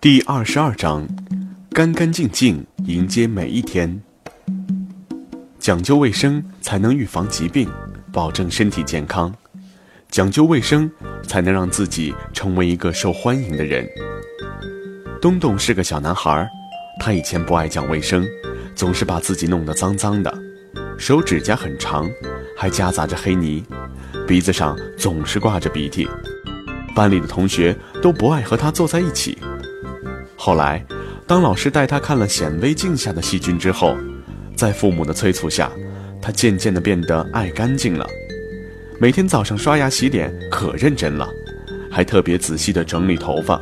第二十二章，干干净净迎接每一天。讲究卫生，才能预防疾病，保证身体健康；讲究卫生，才能让自己成为一个受欢迎的人。东东是个小男孩，他以前不爱讲卫生，总是把自己弄得脏脏的，手指甲很长，还夹杂着黑泥，鼻子上总是挂着鼻涕，班里的同学都不爱和他坐在一起。后来，当老师带他看了显微镜下的细菌之后，在父母的催促下，他渐渐地变得爱干净了。每天早上刷牙洗脸可认真了，还特别仔细地整理头发。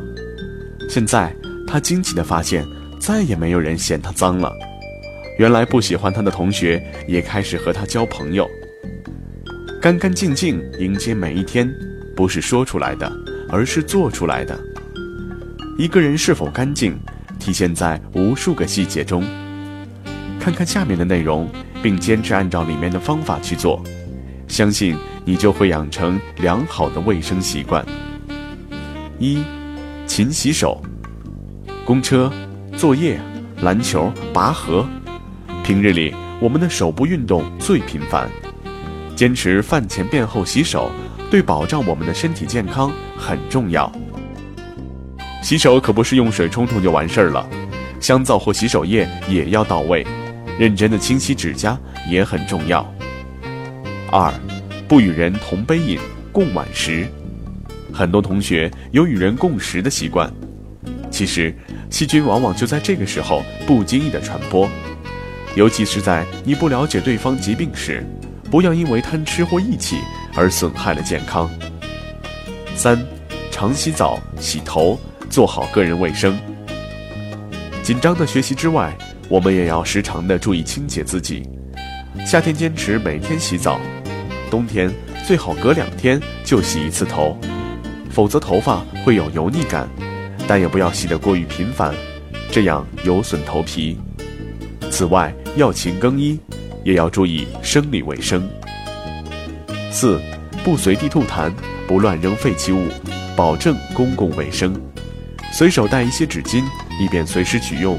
现在他惊奇地发现，再也没有人嫌他脏了。原来不喜欢他的同学也开始和他交朋友。干干净净迎接每一天，不是说出来的，而是做出来的。一个人是否干净，体现在无数个细节中。看看下面的内容，并坚持按照里面的方法去做，相信你就会养成良好的卫生习惯。一，勤洗手。公车、作业、篮球、拔河，平日里我们的手部运动最频繁。坚持饭前便后洗手，对保障我们的身体健康很重要。洗手可不是用水冲冲就完事儿了，香皂或洗手液也要到位，认真的清洗指甲也很重要。二，不与人同杯饮，共碗食。很多同学有与人共食的习惯，其实细菌往往就在这个时候不经意的传播，尤其是在你不了解对方疾病时，不要因为贪吃或义气而损害了健康。三，常洗澡、洗头。做好个人卫生。紧张的学习之外，我们也要时常的注意清洁自己。夏天坚持每天洗澡，冬天最好隔两天就洗一次头，否则头发会有油腻感。但也不要洗得过于频繁，这样有损头皮。此外，要勤更衣，也要注意生理卫生。四，不随地吐痰，不乱扔废弃物，保证公共卫生。随手带一些纸巾，以便随时取用。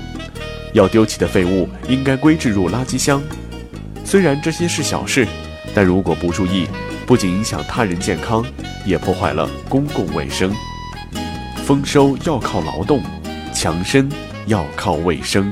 要丢弃的废物应该归置入垃圾箱。虽然这些是小事，但如果不注意，不仅影响他人健康，也破坏了公共卫生。丰收要靠劳动，强身要靠卫生。